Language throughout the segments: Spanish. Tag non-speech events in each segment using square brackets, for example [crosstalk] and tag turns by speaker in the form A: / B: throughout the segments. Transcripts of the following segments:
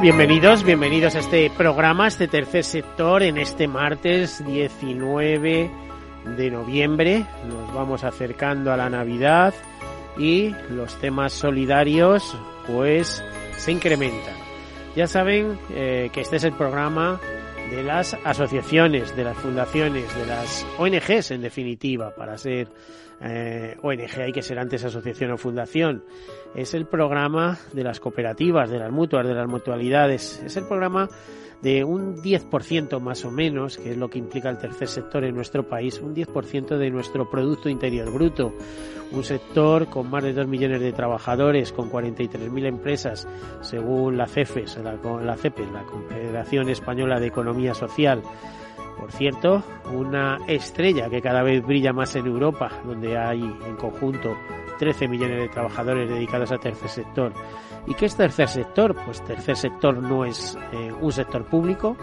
A: Bienvenidos, bienvenidos a este programa, este tercer sector, en este martes 19 de noviembre. Nos vamos acercando a la Navidad y los temas solidarios pues se incrementan. Ya saben eh, que este es el programa de las asociaciones, de las fundaciones, de las ONGs en definitiva, para ser eh, ONG hay que ser antes asociación o fundación. Es el programa de las cooperativas, de las mutuas, de las mutualidades. Es el programa de un 10% más o menos, que es lo que implica el tercer sector en nuestro país, un 10% de nuestro Producto Interior Bruto. Un sector con más de 2 millones de trabajadores, con 43.000 empresas, según la CEFES, la, la la Confederación Española de Economía Social. Por cierto, una estrella que cada vez brilla más en Europa, donde hay en conjunto 13 millones de trabajadores dedicados al tercer sector. ¿Y qué es tercer sector? Pues tercer sector no es eh, un sector público,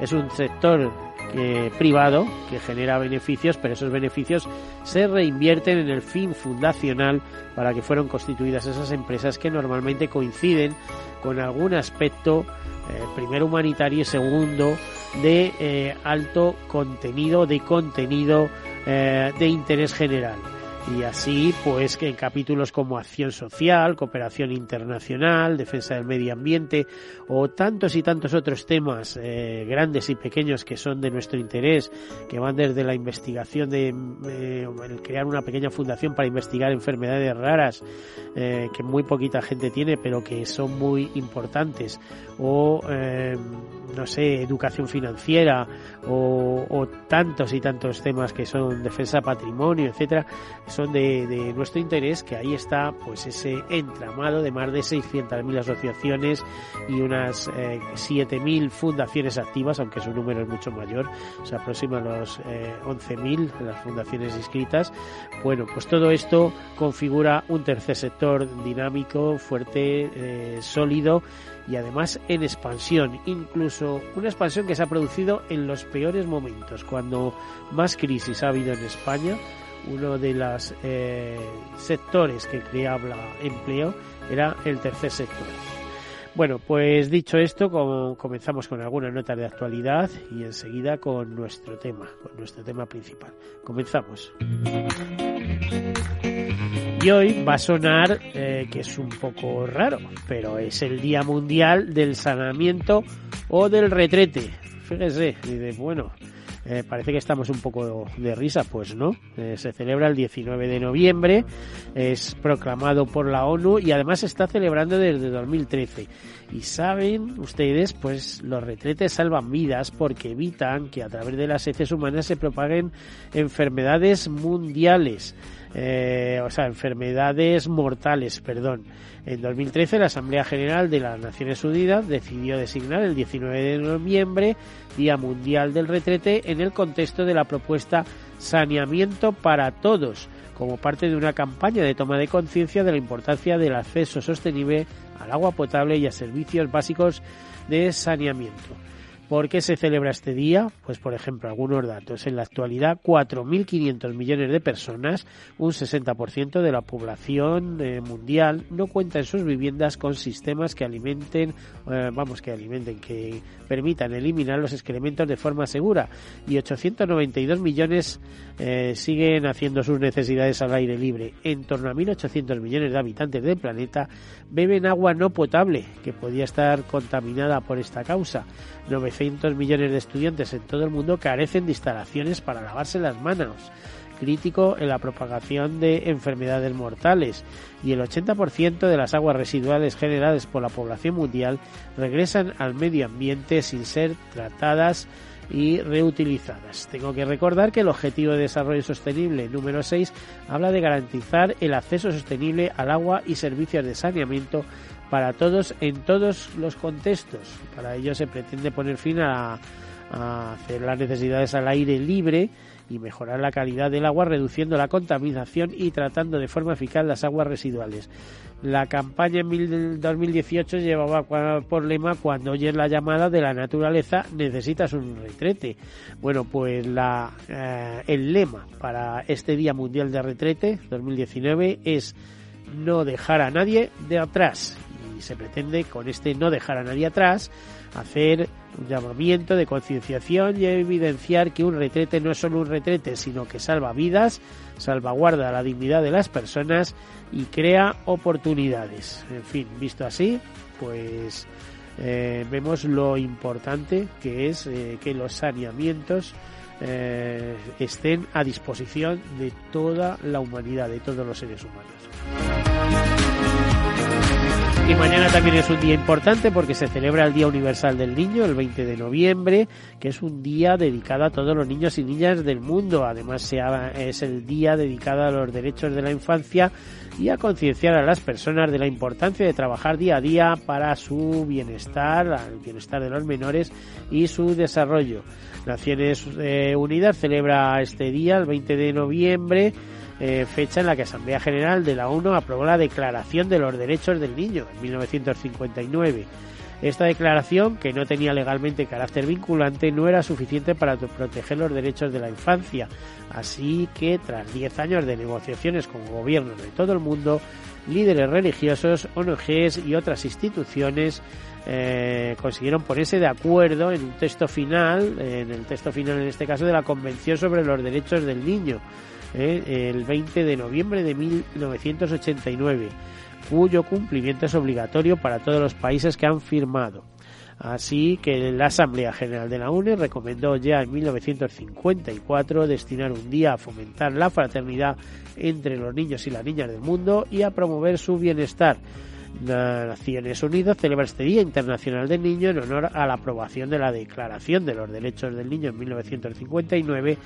A: es un sector que, privado que genera beneficios, pero esos beneficios se reinvierten en el fin fundacional para que fueron constituidas esas empresas que normalmente coinciden con algún aspecto eh, primero humanitario y segundo de eh, alto contenido, de contenido eh, de interés general y así pues que en capítulos como acción social, cooperación internacional, defensa del medio ambiente o tantos y tantos otros temas eh, grandes y pequeños que son de nuestro interés, que van desde la investigación de eh, crear una pequeña fundación para investigar enfermedades raras eh, que muy poquita gente tiene pero que son muy importantes o no sé, educación financiera o, tantos y tantos temas que son defensa patrimonio, etcétera, son de, de, nuestro interés, que ahí está pues ese entramado de más de 600.000 asociaciones y unas eh, 7.000 fundaciones activas, aunque su número es mucho mayor, se aproxima a los eh, 11.000 las fundaciones inscritas. Bueno, pues todo esto configura un tercer sector dinámico, fuerte, eh, sólido y además en expansión, incluso una expansión que se ha producido en los peores momentos, cuando más crisis ha habido en España, uno de los eh, sectores que creaba empleo era el tercer sector. Bueno, pues dicho esto, comenzamos con algunas notas de actualidad y enseguida con nuestro tema, con nuestro tema principal. Comenzamos. Y hoy va a sonar eh, que es un poco raro, pero es el Día Mundial del Sanamiento o del Retrete. Fíjese, dice, bueno, eh, parece que estamos un poco de risa, pues no. Eh, se celebra el 19 de noviembre, es proclamado por la ONU y además se está celebrando desde 2013. Y saben ustedes, pues los retretes salvan vidas porque evitan que a través de las heces humanas se propaguen enfermedades mundiales. Eh, o sea, enfermedades mortales, perdón. En 2013 la Asamblea General de las Naciones Unidas decidió designar el 19 de noviembre Día Mundial del Retrete en el contexto de la propuesta Saneamiento para Todos, como parte de una campaña de toma de conciencia de la importancia del acceso sostenible al agua potable y a servicios básicos de saneamiento. ¿Por qué se celebra este día? Pues, por ejemplo, algunos datos. En la actualidad, 4.500 millones de personas, un 60% de la población eh, mundial, no cuenta en sus viviendas con sistemas que alimenten, eh, vamos, que alimenten, que permitan eliminar los excrementos de forma segura. Y 892 millones eh, siguen haciendo sus necesidades al aire libre. En torno a 1.800 millones de habitantes del planeta beben agua no potable, que podía estar contaminada por esta causa. 900 millones de estudiantes en todo el mundo carecen de instalaciones para lavarse las manos. crítico en la propagación de enfermedades mortales y el 80% de las aguas residuales generadas por la población mundial regresan al medio ambiente sin ser tratadas y reutilizadas. Tengo que recordar que el Objetivo de Desarrollo Sostenible número 6 habla de garantizar el acceso sostenible al agua y servicios de saneamiento para todos en todos los contextos. Para ello se pretende poner fin a, hacer las necesidades al aire libre y mejorar la calidad del agua reduciendo la contaminación y tratando de forma eficaz las aguas residuales. La campaña en 2018 llevaba por lema cuando oyes la llamada de la naturaleza necesitas un retrete. Bueno, pues la, eh, el lema para este Día Mundial de Retrete 2019 es no dejar a nadie de atrás y se pretende con este no dejar a nadie atrás hacer un llamamiento de concienciación y evidenciar que un retrete no es solo un retrete, sino que salva vidas, salvaguarda la dignidad de las personas y crea oportunidades. En fin, visto así, pues eh, vemos lo importante que es eh, que los saneamientos eh, estén a disposición de toda la humanidad, de todos los seres humanos. Y mañana también es un día importante porque se celebra el Día Universal del Niño, el 20 de noviembre, que es un día dedicado a todos los niños y niñas del mundo. Además, es el día dedicado a los derechos de la infancia y a concienciar a las personas de la importancia de trabajar día a día para su bienestar, el bienestar de los menores y su desarrollo. Naciones eh, Unidas celebra este día, el 20 de noviembre, eh, fecha en la que Asamblea General de la ONU aprobó la Declaración de los Derechos del Niño en 1959. Esta declaración, que no tenía legalmente carácter vinculante, no era suficiente para proteger los derechos de la infancia. Así que, tras 10 años de negociaciones con gobiernos de todo el mundo, líderes religiosos, ONGs y otras instituciones eh, consiguieron ponerse de acuerdo en un texto final, en el texto final en este caso de la Convención sobre los Derechos del Niño, ¿eh? el 20 de noviembre de 1989, cuyo cumplimiento es obligatorio para todos los países que han firmado. Así que la Asamblea General de la UNE recomendó ya en 1954 destinar un día a fomentar la fraternidad entre los niños y las niñas del mundo y a promover su bienestar. Naciones Unidas celebra este Día Internacional del Niño en honor a la aprobación de la Declaración de los Derechos del Niño en 1959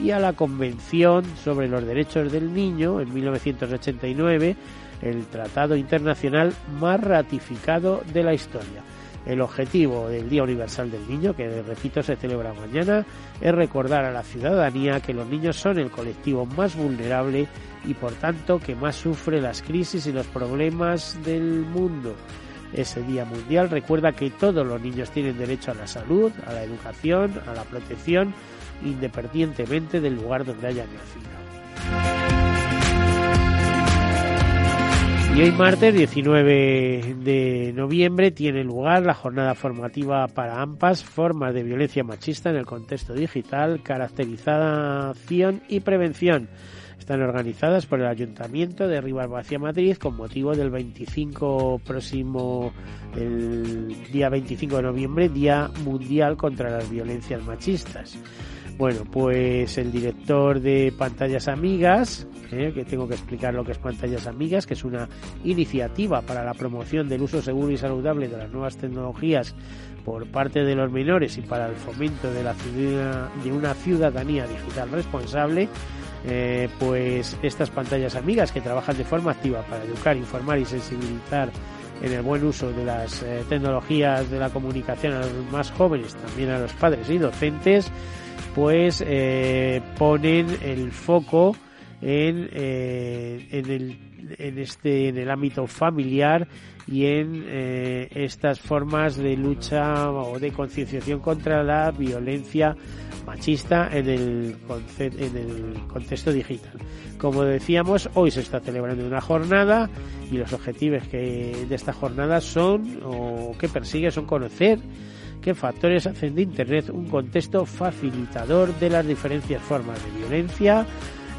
A: y a la Convención sobre los Derechos del Niño en 1989, el tratado internacional más ratificado de la historia. El objetivo del Día Universal del Niño, que repito se celebra mañana, es recordar a la ciudadanía que los niños son el colectivo más vulnerable y por tanto que más sufre las crisis y los problemas del mundo. Ese Día Mundial recuerda que todos los niños tienen derecho a la salud, a la educación, a la protección, independientemente del lugar donde hayan nacido. Y hoy martes 19 de noviembre tiene lugar la jornada formativa para AMPAS, formas de violencia machista en el contexto digital, caracterización y prevención. Están organizadas por el Ayuntamiento de Rivas Madrid con motivo del 25 próximo, el día 25 de noviembre, Día Mundial contra las Violencias Machistas. Bueno, pues el director de Pantallas Amigas, eh, que tengo que explicar lo que es Pantallas Amigas, que es una iniciativa para la promoción del uso seguro y saludable de las nuevas tecnologías por parte de los menores y para el fomento de, una ciudadanía digital responsable, eh, pues estas pantallas amigas que trabajan de forma activa para educar, informar y sensibilizar en el buen uso de las eh, tecnologías de la comunicación a los más jóvenes, también a los padres y docentes, pues ponen el foco en, eh, en, el, en, este, en el ámbito familiar y en eh, estas formas de lucha o de concienciación contra la violencia machista en el, en el contexto digital. Como decíamos, hoy se está celebrando una jornada y los objetivos que de esta jornada son o que persigue son conocer que factores hacen de Internet un contexto facilitador de las diferentes formas de violencia,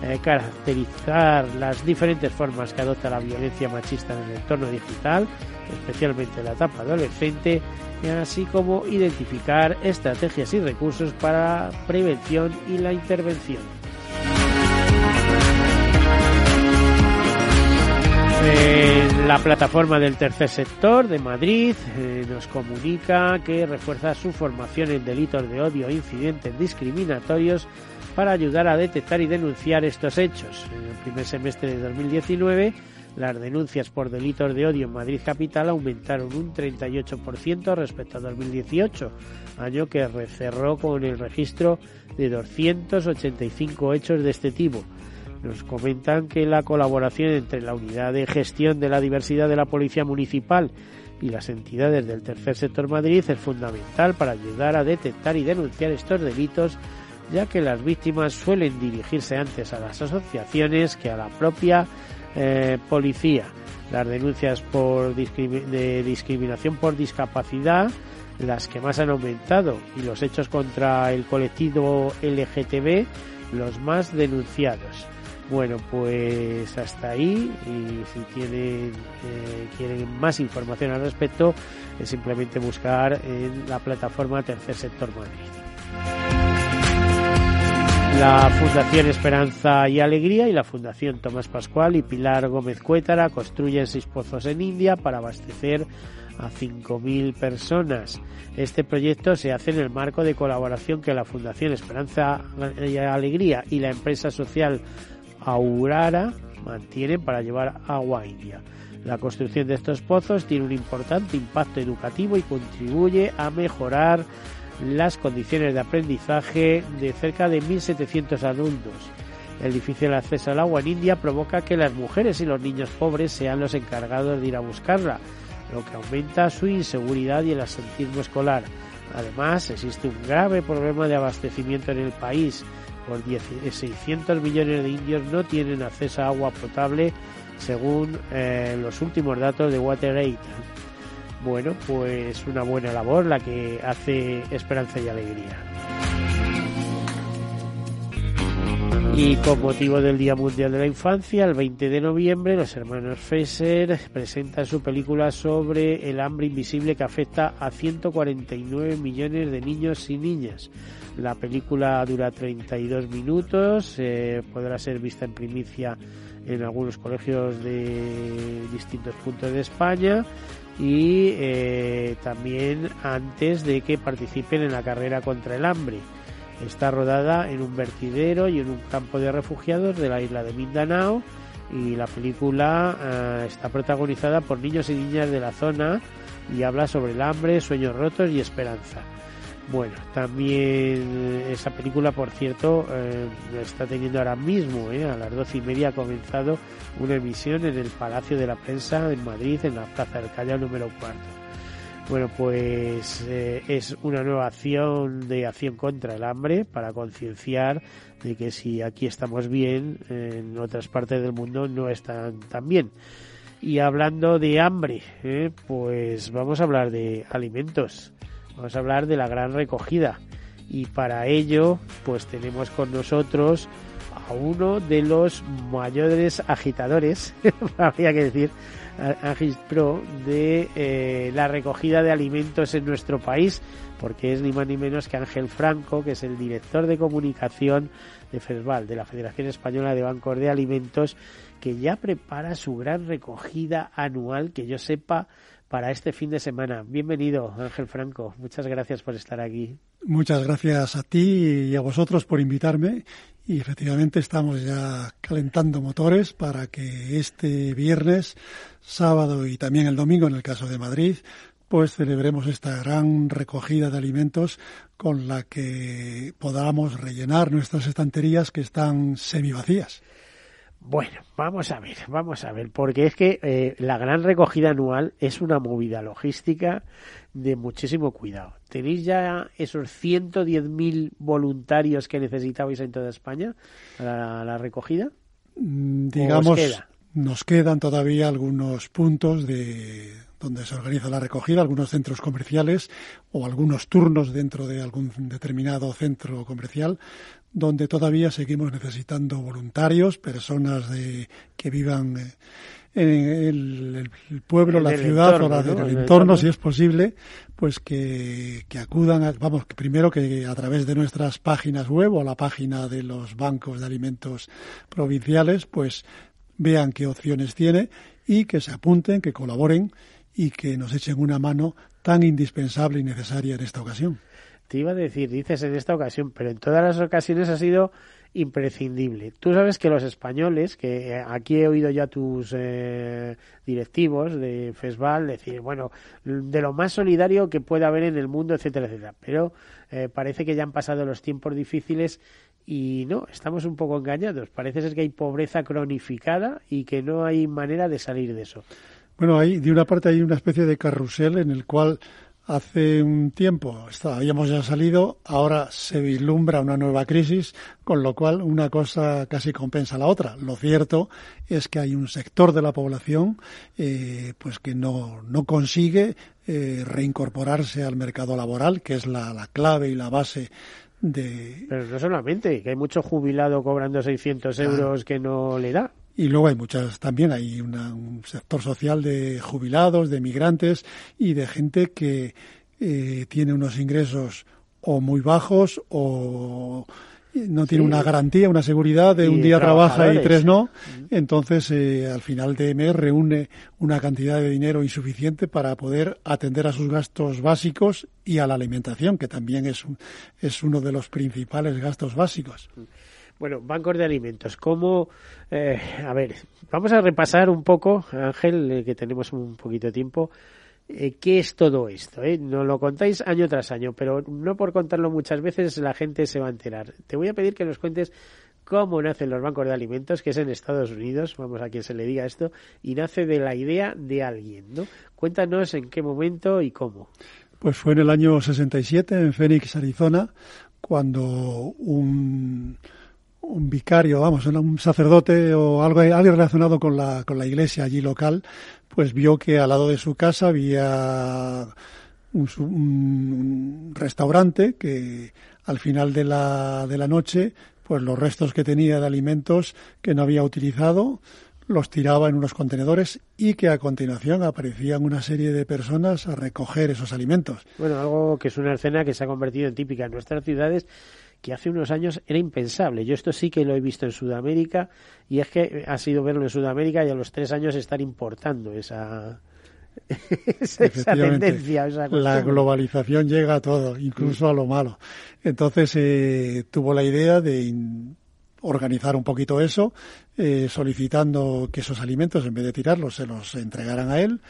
A: eh, caracterizar las diferentes formas que adopta la violencia machista en el entorno digital, especialmente en la etapa adolescente, así como identificar estrategias y recursos para prevención y la intervención. Eh, la plataforma del tercer sector de Madrid eh, nos comunica que refuerza su formación en delitos de odio e incidentes discriminatorios para ayudar a detectar y denunciar estos hechos. En el primer semestre de 2019, las denuncias por delitos de odio en Madrid Capital aumentaron un 38% respecto a 2018, año que cerró con el registro de 285 hechos de este tipo. Nos comentan que la colaboración entre la Unidad de Gestión de la Diversidad de la Policía Municipal y las entidades del tercer sector Madrid es fundamental para ayudar a detectar y denunciar estos delitos, ya que las víctimas suelen dirigirse antes a las asociaciones que a la propia eh, policía. Las denuncias por de discriminación por discapacidad, las que más han aumentado, y los hechos contra el colectivo LGTB, los más denunciados. Bueno, pues hasta ahí y si tienen, eh, quieren más información al respecto es simplemente buscar en la plataforma Tercer Sector Madrid. La Fundación Esperanza y Alegría y la Fundación Tomás Pascual y Pilar Gómez Cuétara construyen seis pozos en India para abastecer a 5.000 personas. Este proyecto se hace en el marco de colaboración que la Fundación Esperanza y Alegría y la empresa social Aurara mantienen para llevar agua a India. La construcción de estos pozos tiene un importante impacto educativo y contribuye a mejorar las condiciones de aprendizaje de cerca de 1.700 alumnos. El difícil acceso al agua en India provoca que las mujeres y los niños pobres sean los encargados de ir a buscarla, lo que aumenta su inseguridad y el asentismo escolar. Además, existe un grave problema de abastecimiento en el país por 600 eh, millones de indios no tienen acceso a agua potable según eh, los últimos datos de WaterAid. Bueno, pues una buena labor la que hace Esperanza y Alegría. Y con motivo del Día Mundial de la Infancia, el 20 de noviembre, los hermanos Fesser presentan su película sobre el hambre invisible que afecta a 149 millones de niños y niñas. La película dura 32 minutos, eh, podrá ser vista en primicia en algunos colegios de distintos puntos de España y eh, también antes de que participen en la carrera contra el hambre. Está rodada en un vertidero y en un campo de refugiados de la isla de Mindanao y la película eh, está protagonizada por niños y niñas de la zona y habla sobre el hambre, sueños rotos y esperanza. Bueno, también esa película, por cierto, eh, está teniendo ahora mismo, eh, a las doce y media ha comenzado una emisión en el Palacio de la Prensa en Madrid, en la Plaza del Callao número cuarto. Bueno, pues eh, es una nueva acción de acción contra el hambre para concienciar de que si aquí estamos bien, en otras partes del mundo no están tan bien. Y hablando de hambre, eh, pues vamos a hablar de alimentos. Vamos a hablar de la gran recogida. Y para ello pues tenemos con nosotros a uno de los mayores agitadores, [laughs] habría que decir, Pro de eh, la recogida de alimentos en nuestro país, porque es ni más ni menos que Ángel Franco, que es el director de comunicación de FESVAL, de la Federación Española de Bancos de Alimentos, que ya prepara su gran recogida anual, que yo sepa, para este fin de semana. Bienvenido, Ángel Franco. Muchas gracias por estar aquí.
B: Muchas gracias a ti y a vosotros por invitarme. Y efectivamente estamos ya calentando motores para que este viernes, sábado y también el domingo, en el caso de Madrid, pues celebremos esta gran recogida de alimentos con la que podamos rellenar nuestras estanterías que están semivacías.
A: Bueno, vamos a ver, vamos a ver, porque es que eh, la gran recogida anual es una movida logística de muchísimo cuidado. ¿Tenéis ya esos 110.000 voluntarios que necesitabais en toda España para la, recogida?
B: Mm, digamos, nos quedan todavía algunos puntos de donde se organiza la recogida, algunos centros comerciales o algunos turnos dentro de algún determinado centro comercial donde todavía seguimos necesitando voluntarios, personas de, que vivan eh, en el, pueblo, la ciudad o la, el, entorno, si es posible, pues que, que acudan, vamos, que primero que a través de nuestras páginas web o la página de los bancos de alimentos provinciales, pues vean qué opciones tiene y que se apunten, que colaboren y que nos echen una mano tan indispensable y necesaria en esta ocasión.
A: Te iba a decir, dices en esta ocasión, pero en todas las ocasiones ha sido imprescindible. Tú sabes que los españoles, que aquí he oído ya tus eh, directivos de FESVAL decir, bueno, de lo más solidario que pueda haber en el mundo, etcétera, etcétera. Pero eh, parece que ya han pasado los tiempos difíciles y no, estamos un poco engañados. Parece ser que hay pobreza cronificada y que no hay manera de salir de eso.
B: Bueno, hay, de una parte hay una especie de carrusel en el cual Hace un tiempo habíamos ya salido, ahora se vislumbra una nueva crisis, con lo cual una cosa casi compensa a la otra. Lo cierto es que hay un sector de la población eh, pues que no, no consigue eh, reincorporarse al mercado laboral, que es la, la clave y la base de...
A: Pero no solamente, que hay mucho jubilado cobrando 600 euros que no le da.
B: Y luego hay muchas también, hay un sector social de jubilados, de migrantes y de gente que eh, tiene unos ingresos o muy bajos o no tiene una garantía, una seguridad de un día trabaja y tres no. Entonces, eh, al final de mes reúne una cantidad de dinero insuficiente para poder atender a sus gastos básicos y a la alimentación, que también es, es uno de los principales gastos básicos.
A: Bueno, bancos de alimentos. ¿Cómo? Eh, a ver, vamos a repasar un poco, Ángel, eh, que tenemos un poquito de tiempo. Eh, ¿Qué es todo esto? Nos lo contáis año tras año, pero no por contarlo muchas veces la gente se va a enterar. Te voy a pedir que nos cuentes cómo nacen los bancos de alimentos, que es en Estados Unidos, vamos a quien se le diga esto, y nace de la idea de alguien, ¿no? Cuéntanos en qué momento y cómo.
B: Pues fue en el año 67 en Phoenix, Arizona, cuando un un vicario, vamos, un sacerdote o algo, algo relacionado con la, con la iglesia allí local, pues vio que al lado de su casa había un, restaurante que al final de la, de la noche, pues los restos que tenía de alimentos que no había utilizado, los tiraba en unos contenedores y que a continuación aparecían una serie de personas a recoger esos alimentos.
A: Bueno, algo que es una escena que se ha convertido en típica en nuestras ciudades que hace unos años era impensable. Yo esto sí que lo he visto en Sudamérica y es que ha sido verlo en Sudamérica y a los tres años estar importando esa, [laughs] esa tendencia.
B: la globalización llega a todo, incluso a lo malo. Entonces eh, tuvo la idea de organizar un poquito eso, eh, solicitando que esos alimentos, en vez de tirarlos, se los entregaran a él.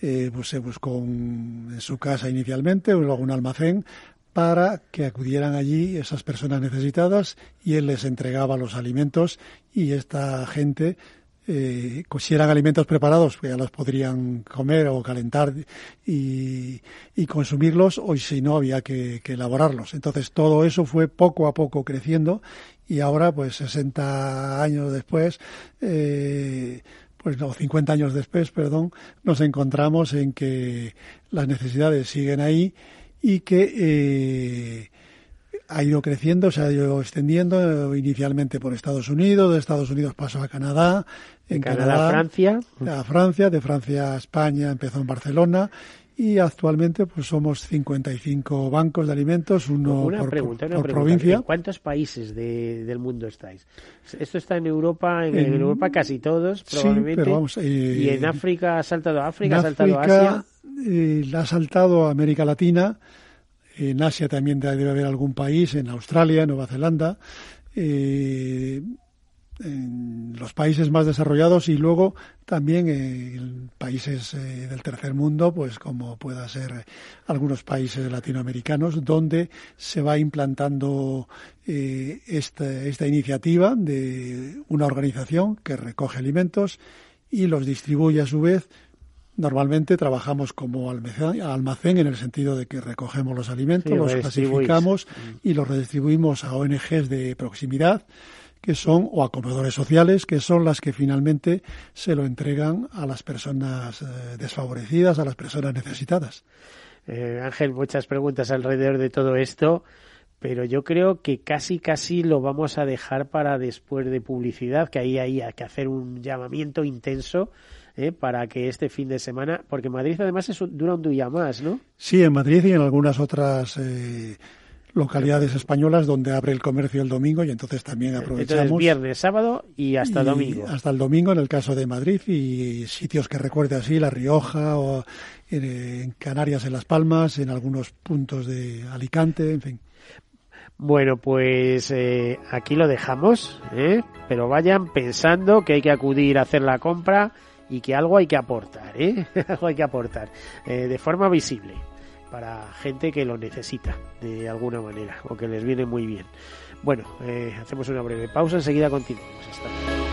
B: Eh, pues se buscó en su casa inicialmente, luego un almacén para que acudieran allí esas personas necesitadas y él les entregaba los alimentos y esta gente eh, si eran alimentos preparados, pues ya los podrían comer o calentar y, consumirlos, o si no, había que, elaborarlos. Entonces, todo eso fue poco a poco creciendo y ahora, pues 60 años después, eh, pues no, 50 años después, perdón, nos encontramos en que las necesidades siguen ahí y que eh, ha ido creciendo, se ha ido extendiendo inicialmente por Estados Unidos, de Estados Unidos pasó a Canadá,
A: en Canadá, a Francia,
B: a Francia, de Francia a España empezó en Barcelona y actualmente pues somos 55 bancos de alimentos, uno por, provincia. ¿En
A: cuántos países del mundo estáis? Esto está en Europa, en, Europa casi todos, probablemente. pero vamos, y en África ha saltado a África, ha saltado a Asia
B: eh, ha saltado a América Latina, en Asia también debe haber algún país, en Australia, Nueva Zelanda, eh, en los países más desarrollados y luego también en países eh, del tercer mundo, pues como pueda ser algunos países latinoamericanos, donde se va implantando esta, esta iniciativa de una organización que recoge alimentos y los distribuye a su vez Normalmente trabajamos como almacén en el sentido de que recogemos los alimentos, los clasificamos y los redistribuimos a ONGs de proximidad que son, o a comedores sociales, que son las que finalmente se lo entregan a las personas eh, desfavorecidas, a las personas necesitadas.
A: Eh, Ángel, muchas preguntas alrededor de todo esto, pero yo creo que casi, casi lo vamos a dejar para después de publicidad, que ahí hay que hacer un llamamiento intenso ¿eh? para que este fin de semana, porque Madrid además es, dura un día más, ¿no?
B: Sí, en Madrid y en algunas otras eh, localidades españolas donde abre el comercio el domingo y entonces también aprovechamos.
A: Entonces, viernes, sábado y hasta domingo.
B: Hasta el domingo en el caso de Madrid y sitios que recuerde así, La Rioja o en Canarias, en Las Palmas, en algunos puntos de Alicante, en fin.
A: Bueno, pues eh, aquí lo dejamos, ¿eh? pero vayan pensando que hay que acudir a hacer la compra y que algo hay que aportar, ¿eh? [laughs] algo hay que aportar eh, de forma visible para gente que lo necesita de alguna manera o que les viene muy bien. Bueno, eh, hacemos una breve pausa, enseguida continuamos.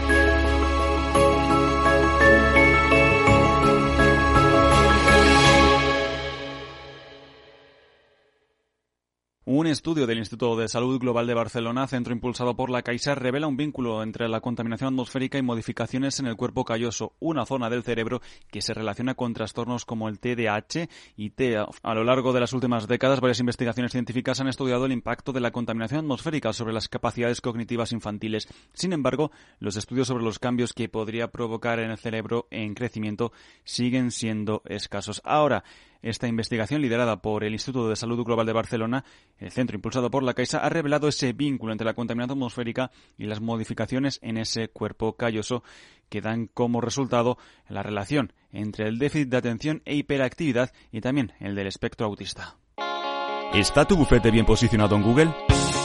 C: Un estudio del Instituto de Salud Global de Barcelona, centro impulsado por la Caixa, revela un vínculo entre la contaminación atmosférica y modificaciones en el cuerpo calloso, una zona del cerebro que se relaciona con trastornos como el TDAH y TEA. A lo largo de las últimas décadas, varias investigaciones científicas han estudiado el impacto de la contaminación atmosférica sobre las capacidades cognitivas infantiles. Sin embargo, los estudios sobre los cambios que podría provocar en el cerebro en crecimiento siguen siendo escasos. Ahora, esta investigación, liderada por el Instituto de Salud Global de Barcelona, el centro impulsado por la Caixa, ha revelado ese vínculo entre la contaminación atmosférica y las modificaciones en ese cuerpo calloso que dan como resultado la relación entre el déficit de atención e hiperactividad y también el del espectro autista. ¿Está tu bufete bien posicionado en Google?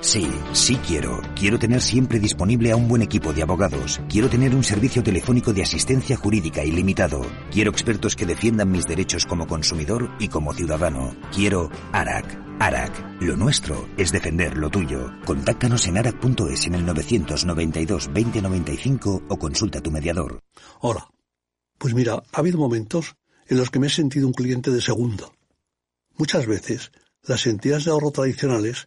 D: Sí, sí quiero. Quiero tener siempre disponible a un buen equipo de abogados. Quiero tener un servicio telefónico de asistencia jurídica ilimitado. Quiero expertos que defiendan mis derechos como consumidor y como ciudadano. Quiero ARAC. ARAC. Lo nuestro es defender lo tuyo. Contáctanos en arac.es en el 992 2095 o consulta tu mediador.
E: Hola. Pues mira, ha habido momentos en los que me he sentido un cliente de segunda. Muchas veces, las entidades de ahorro tradicionales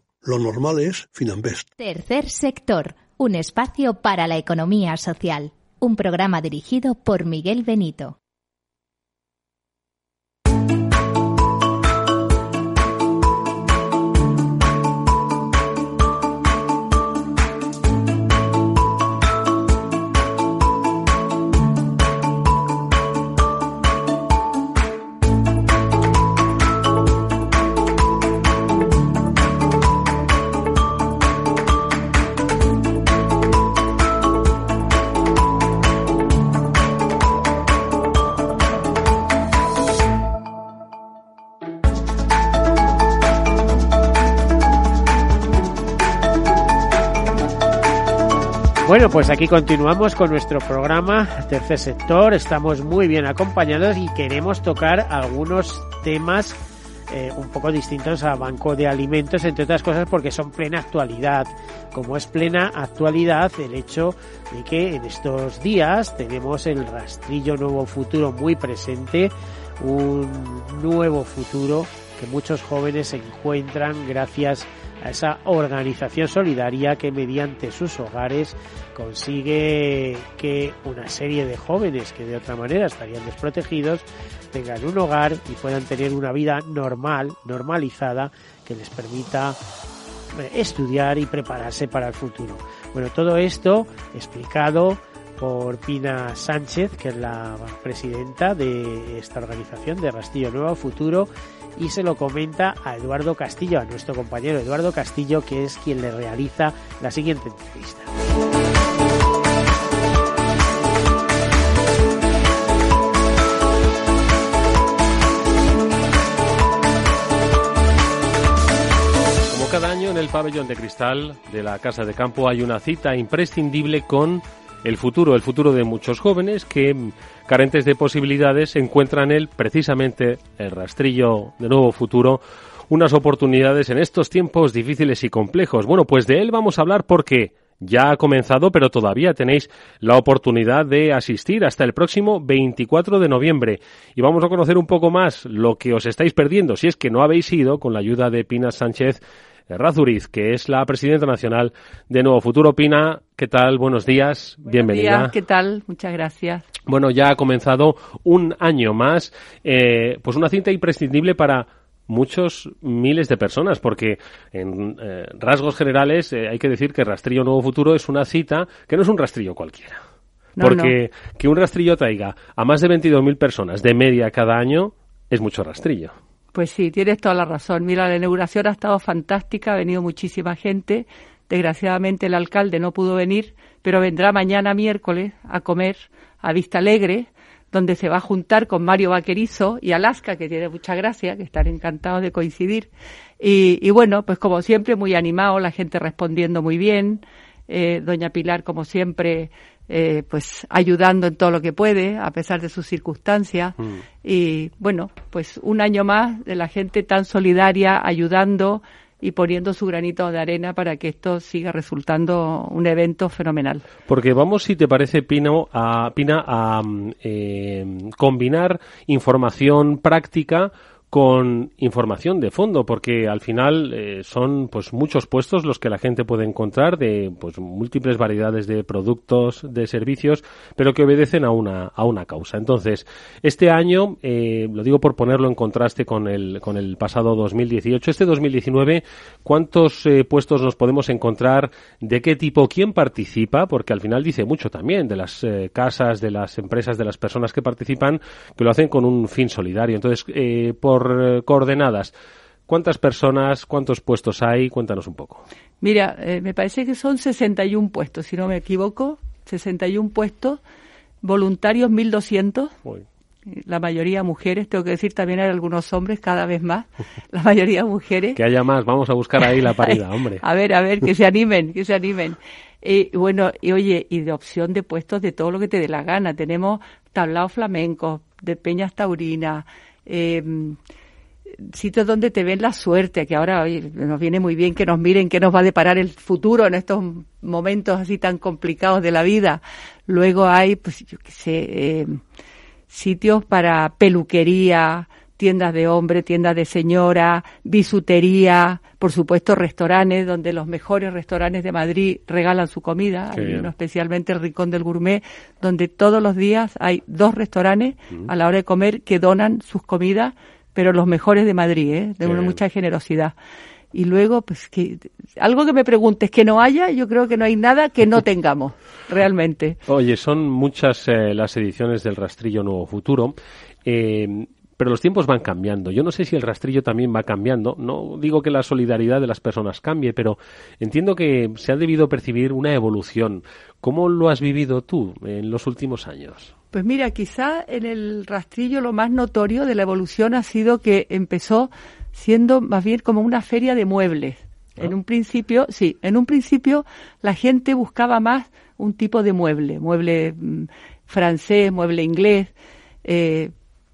E: Lo normal es Finanbest.
F: Tercer sector, un espacio para la economía social. Un programa dirigido por Miguel Benito.
A: Bueno, pues aquí continuamos con nuestro programa Tercer Sector. Estamos muy bien acompañados y queremos tocar algunos temas eh, un poco distintos a Banco de Alimentos, entre otras cosas porque son plena actualidad. Como es plena actualidad el hecho de que en estos días tenemos el rastrillo Nuevo Futuro muy presente, un nuevo futuro que muchos jóvenes encuentran gracias a esa organización solidaria que mediante sus hogares consigue que una serie de jóvenes que de otra manera estarían desprotegidos tengan un hogar y puedan tener una vida normal, normalizada, que les permita eh, estudiar y prepararse para el futuro. Bueno, todo esto explicado por Pina Sánchez, que es la presidenta de esta organización de Rastillo Nuevo Futuro y se lo comenta a Eduardo Castillo, a nuestro compañero Eduardo Castillo, que es quien le realiza la siguiente entrevista.
G: cada año año en el pabellón de cristal de la Casa de Campo hay una cita imprescindible con el futuro, el futuro de muchos jóvenes que, carentes de posibilidades, encuentran él, precisamente, el rastrillo de nuevo futuro, unas oportunidades en estos tiempos difíciles y complejos. Bueno, pues de él vamos a hablar porque ya ha comenzado, pero todavía tenéis la oportunidad de asistir hasta el próximo 24 de noviembre. Y vamos a conocer un poco más lo que os estáis perdiendo, si es que no habéis ido, con la ayuda de Pina Sánchez Razuriz, que es la presidenta nacional de Nuevo Futuro. Pina, ¿qué tal? Buenos días,
H: Buenos
G: bienvenida.
H: Días, ¿Qué tal? Muchas gracias.
G: Bueno, ya ha comenzado un año más, eh, pues una cinta imprescindible para muchos miles de personas, porque en eh, rasgos generales eh, hay que decir que Rastrillo Nuevo Futuro es una cita que no es un rastrillo cualquiera.
H: No,
G: porque que un rastrillo traiga a más de 22.000 personas de media cada año es mucho rastrillo.
H: Pues sí, tienes toda la razón. Mira, la inauguración ha estado fantástica, ha venido muchísima gente. Desgraciadamente el alcalde no pudo venir, pero vendrá mañana miércoles a comer a Vista Alegre, donde se va a juntar con Mario Vaquerizo y Alaska, que tiene mucha gracia, que están encantados de coincidir. Y, y bueno, pues como siempre, muy animado, la gente respondiendo muy bien. Eh, doña Pilar, como siempre, eh, pues ayudando en todo lo que puede, a pesar de sus circunstancias. Mm. Y bueno, pues un año más de la gente tan solidaria, ayudando y poniendo su granito de arena para que esto siga resultando un evento fenomenal.
G: Porque vamos, si te parece, Pino, a, Pina, a eh, combinar información práctica con información de fondo, porque al final eh, son pues muchos puestos los que la gente puede encontrar de pues múltiples variedades de productos, de servicios, pero que obedecen a una a una causa. Entonces, este año, eh, lo digo por ponerlo en contraste con el con el pasado 2018, este 2019, ¿cuántos eh, puestos nos podemos encontrar? ¿De qué tipo? ¿Quién participa? Porque al final dice mucho también de las eh, casas, de las empresas, de las personas que participan, que lo hacen con un fin solidario. Entonces, eh, por eh, coordenadas. ¿Cuántas personas, cuántos puestos hay? Cuéntanos un poco.
H: Mira, eh, me parece que son 61 puestos, si no me equivoco, 61 puestos, voluntarios 1.200, la mayoría mujeres, tengo que decir también hay algunos hombres cada vez más, [laughs] la mayoría mujeres.
G: Que haya más, vamos a buscar ahí la paridad, [laughs] hombre.
H: a ver, a ver, que se animen, que se animen. Y bueno, y oye, y de opción de puestos de todo lo que te dé la gana. Tenemos tablaos flamencos, de peñas taurinas, eh, sitios donde te ven la suerte, que ahora nos viene muy bien que nos miren qué nos va a deparar el futuro en estos momentos así tan complicados de la vida. Luego hay, pues yo qué sé, eh, sitios para peluquería, tiendas de hombre, tiendas de señora, bisutería, por supuesto restaurantes, donde los mejores restaurantes de Madrid regalan su comida, hay uno especialmente el Rincón del Gourmet, donde todos los días hay dos restaurantes mm. a la hora de comer que donan sus comidas, pero los mejores de Madrid, ¿eh? de una mucha generosidad. Y luego, pues que algo que me preguntes que no haya, yo creo que no hay nada que no [laughs] tengamos, realmente.
G: Oye, son muchas eh, las ediciones del Rastrillo Nuevo Futuro. Eh, pero los tiempos van cambiando. Yo no sé si el rastrillo también va cambiando. No digo que la solidaridad de las personas cambie, pero entiendo que se ha debido percibir una evolución. ¿Cómo lo has vivido tú en los últimos años?
H: Pues mira, quizá en el rastrillo lo más notorio de la evolución ha sido que empezó siendo más bien como una feria de muebles. Ah. En un principio, sí, en un principio la gente buscaba más un tipo de mueble, mueble mm, francés, mueble inglés, eh,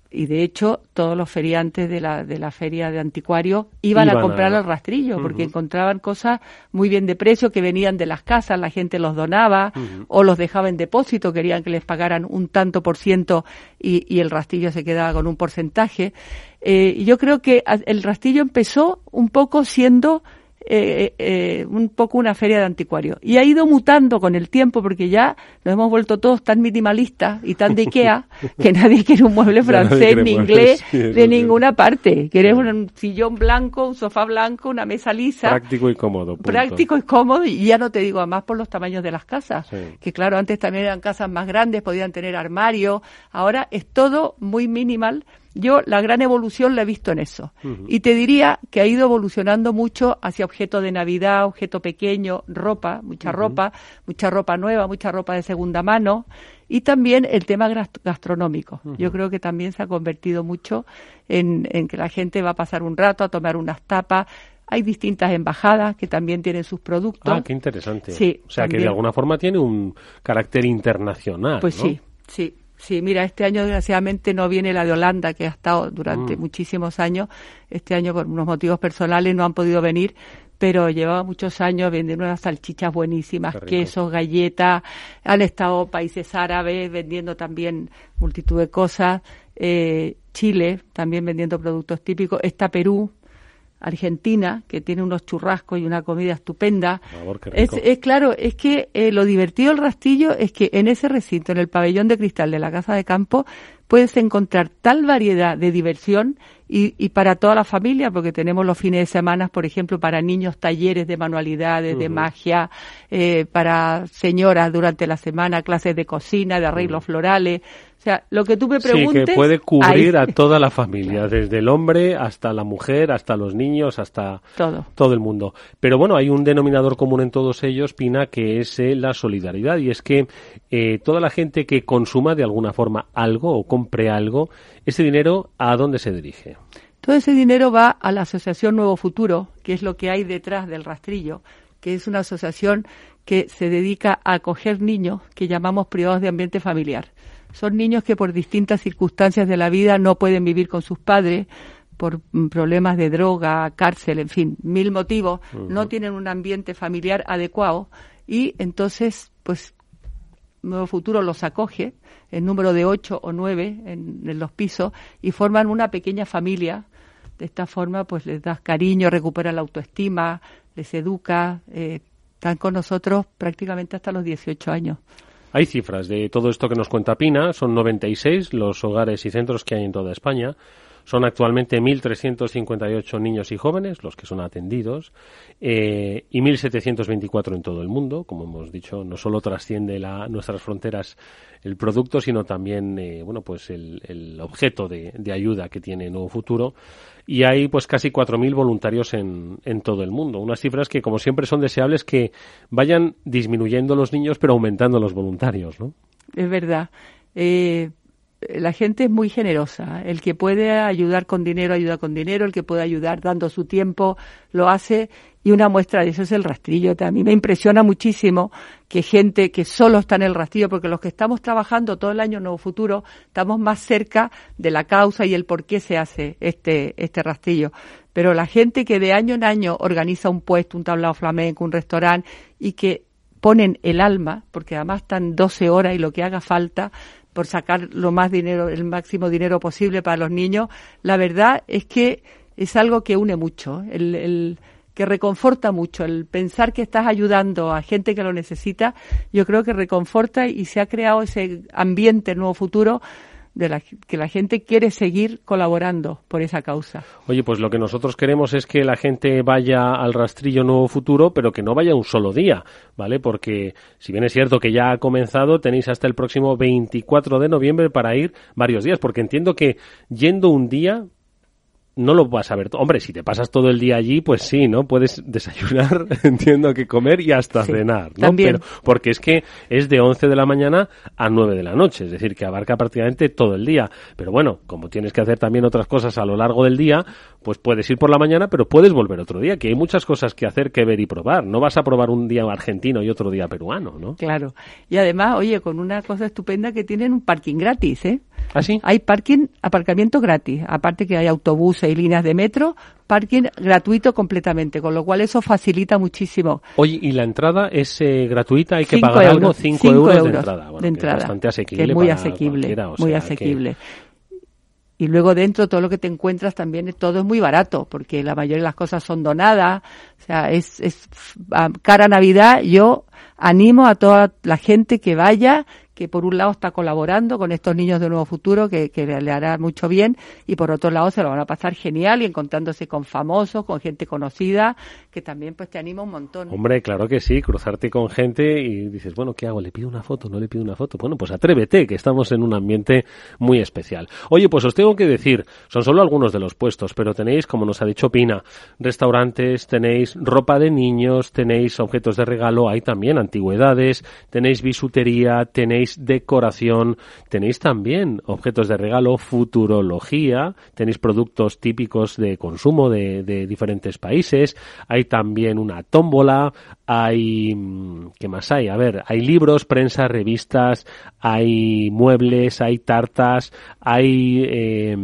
H: y de hecho todos los feriantes de la, de la feria de anticuario iban, a comprar al rastrillo porque encontraban cosas muy bien de precio que venían de las casas, la gente los donaba o los dejaba en depósito, querían que les pagaran un tanto por ciento y, y el rastrillo se quedaba con un porcentaje. Eh, yo creo que el rastrillo empezó un poco siendo eh, eh, un poco una feria de anticuarios. Y ha ido mutando con el tiempo porque ya nos hemos vuelto todos tan minimalistas y tan de Ikea [laughs] que nadie quiere un mueble francés ni inglés de ninguna parte. Queremos un sillón blanco, un sofá blanco, una mesa lisa.
G: Práctico y cómodo.
H: Práctico y cómodo y ya no te digo más por los tamaños de las casas. Que claro, antes también eran casas más grandes, podían tener armario. Ahora es todo muy minimal yo la gran evolución la he visto en eso. Y te diría que ha ido evolucionando mucho hacia objeto de Navidad, objeto pequeño, ropa, mucha ropa, mucha ropa nueva, mucha ropa de segunda mano. Y también el tema gastronómico. Yo creo que también se ha convertido mucho en, en que la gente va a pasar un rato a tomar unas tapas, Hay distintas embajadas que también tienen sus productos.
G: Ah, qué interesante.
H: Sí.
G: O sea, que de alguna forma tiene un carácter internacional.
H: Pues sí, sí. Sí, mira, este año desgraciadamente no viene la de Holanda, que ha estado durante mm. muchísimos años. Este año, por unos motivos personales, no han podido venir, pero llevaba muchos años vendiendo unas salchichas buenísimas, quesos, galletas. Han estado países árabes vendiendo también multitud de cosas. Eh, Chile también vendiendo productos típicos. Está Perú, Argentina, que tiene unos churrascos y una comida estupenda. es, es, claro, es que eh, lo divertido del rastillo es que en ese recinto, en el pabellón de cristal de la Casa de Campo, puedes encontrar tal variedad de diversión y, y, para toda la familia, porque tenemos los fines de semana, por ejemplo, para niños talleres de manualidades, de magia, eh, para señoras durante la semana clases de cocina, de arreglos florales. O sea, lo que tú me preguntes...
G: Sí, que puede cubrir a [laughs] toda la familia, desde el hombre hasta la mujer, hasta los niños, hasta
H: todo,
G: todo el mundo. Pero bueno, hay un denominador común en todos ellos, Pina, que es eh, la solidaridad. Y es que eh, toda la gente que consuma de alguna forma algo o compre algo, ese dinero, ¿a dónde se dirige?
H: Todo ese dinero va a la Asociación Nuevo Futuro, que es lo que hay detrás del rastrillo, que es una asociación que se dedica a acoger niños que llamamos privados de ambiente familiar. Son niños que por distintas circunstancias de la vida no pueden vivir con sus padres, por mm, problemas de droga, cárcel, en fin, mil motivos, no tienen un ambiente familiar adecuado y entonces, pues, Nuevo Futuro los acoge, en número de ocho o nueve en, los pisos, y forman una pequeña familia. De esta forma, pues les das cariño, recuperan la autoestima, les educa, eh, están con nosotros prácticamente hasta los 18 años.
G: Hay cifras de todo esto que nos cuenta Pina, son 96 los hogares y centros que hay en toda España. Son actualmente 1.358 niños y jóvenes los que son atendidos eh, y 1.724 en todo el mundo. Como hemos dicho, no solo trasciende la, nuestras fronteras el producto, sino también eh, bueno, pues el, objeto de, ayuda que tiene Nuevo Futuro. Y hay pues casi 4.000 voluntarios en, en todo el mundo. Unas cifras que, como siempre, son deseables que vayan disminuyendo los niños, pero aumentando los voluntarios, ¿no?
H: Es verdad. Eh, la gente es muy generosa. El que puede ayudar con dinero, ayuda con dinero. El que puede ayudar dando su tiempo, lo hace. Y una muestra de eso es el rastrillo. A mí me impresiona muchísimo que gente que solo está en el rastrillo, porque los que estamos trabajando todo el año Nuevo Futuro, estamos más cerca de la causa y el por qué se hace este, este rastrillo. Pero la gente que de año en año organiza un puesto, un tablao flamenco, un restaurante y que ponen el alma, porque además están 12 horas y lo que haga falta, por sacar lo más dinero, el máximo dinero posible para los niños, la verdad es que es algo que une mucho, el, el que reconforta mucho, el pensar que estás ayudando a gente que lo necesita, yo creo que reconforta y se ha creado ese ambiente nuevo futuro de la, que la gente quiere seguir colaborando por esa causa.
G: Oye, pues lo que nosotros queremos es que la gente vaya al rastrillo Nuevo Futuro, pero que no vaya un solo día, ¿vale? Porque si bien es cierto que ya ha comenzado, tenéis hasta el próximo 24 de noviembre para ir varios días, porque entiendo que yendo un día no lo vas a ver. Hombre, si te pasas todo el día allí, pues sí, ¿no? Puedes [laughs] desayunar, [laughs] entiendo que comer y hasta cenar, ¿no?
H: También.
G: porque es que es de 11 de la mañana a 9 de la noche, es decir, que abarca prácticamente todo el día. Pero bueno, como tienes que hacer también otras cosas a lo largo del día, pues puedes ir por la mañana, pero puedes volver otro día, que hay muchas cosas que hacer, que ver y probar. No vas a probar un día argentino y otro día peruano, ¿no?
H: Claro. Y además, oye, con una cosa estupenda que tienen un parking gratis, ¿eh?
G: ¿Ah, sí?
H: Hay parking, aparcamiento gratis. Aparte que hay autobuses y líneas de metro, parking gratuito completamente, con lo cual eso facilita muchísimo.
G: Oye, ¿y la entrada es eh, gratuita? ¿Hay que pagar algo? 5 euros, de entrada.
H: de entrada.
G: bastante asequible.
H: muy asequible. muy asequible. Y luego dentro todo lo que te encuentras también, todo es muy barato, porque la mayoría de las cosas son donadas. O sea, es, es cara Navidad. Yo animo a toda la gente que vaya, que por un lado está colaborando con estos niños de Nuevo Futuro, que, le hará mucho bien, y por otro lado se lo van a pasar genial y encontrándose con famosos, con gente conocida, que también pues te anima un montón.
G: Hombre, claro que sí, cruzarte con gente y dices, bueno, ¿qué hago? ¿Le pido una foto? ¿No le pido una foto? Bueno, pues atrévete, que estamos en un ambiente muy especial. Oye, pues os tengo que decir, son solo algunos de los puestos, pero tenéis, como nos ha dicho Pina, restaurantes, tenéis ropa de niños, tenéis objetos de regalo, hay también antigüedades, tenéis bisutería, tenéis tenéis decoración, tenéis también objetos de regalo, futurología, tenéis productos típicos de consumo de, de diferentes países, hay también una tómbola, hay, mm, ¿qué más hay? A ver, hay libros, prensa, revistas, hay muebles, hay tartas, hay eh,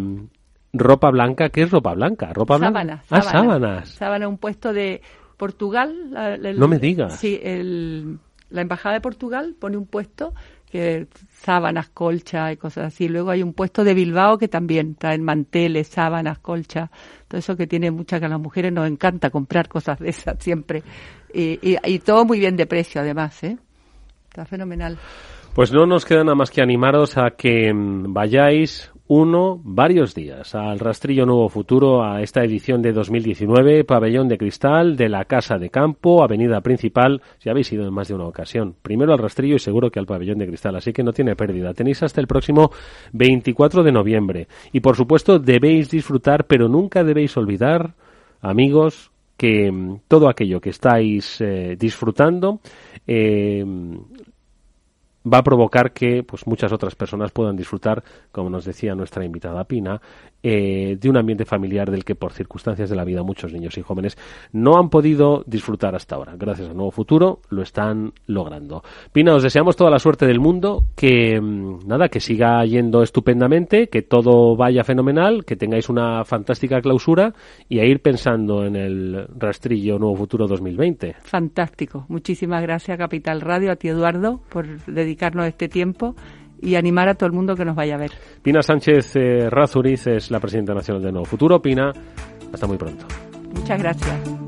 G: ropa blanca. ¿Qué es ropa blanca? ¿Ropa
A: blanca?
G: Ah, sábanas.
A: Sábana, un puesto de Portugal.
G: no me digas.
A: Sí, el, la Embajada de Portugal pone un puesto que sábanas, colcha y cosas así. Luego hay un puesto de Bilbao que también traen manteles, sábanas, colcha, todo eso que tiene mucha que a las mujeres nos encanta comprar cosas de esas siempre. Y, y todo muy bien de precio además, ¿eh? Está fenomenal.
G: Pues no nos queda nada más que animaros a que mm, vayáis uno, varios días al Rastrillo Nuevo Futuro a esta edición de 2019, Pabellón de Cristal de la Casa de Campo, Avenida Principal. Ya habéis ido en más de una ocasión. Primero al Rastrillo y seguro que al Pabellón de Cristal, así que no tiene pérdida. Tenéis hasta el próximo 24 de noviembre. Y por supuesto debéis disfrutar, pero nunca debéis olvidar, amigos, que mm, todo aquello que estáis eh, disfrutando eh, va a provocar que pues muchas otras personas puedan disfrutar, como nos decía nuestra invitada Pina, eh, de un ambiente familiar del que por circunstancias de la vida muchos niños y jóvenes no han podido disfrutar hasta ahora. Gracias al nuevo futuro lo están logrando. Pina, os deseamos toda la suerte del mundo, que mm, nada, que siga yendo estupendamente, que todo vaya fenomenal, que tengáis una fantástica clausura y a ir pensando en el rastrillo Nuevo Futuro 2020.
A: Fantástico. Muchísimas gracias Capital Radio, a ti Eduardo, por dedicarnos este tiempo y animar a todo el mundo que nos vaya a ver.
G: Pina Sánchez eh, Razuriz es la presidenta nacional de Nuevo Futuro. Pina, hasta muy pronto.
A: Muchas gracias.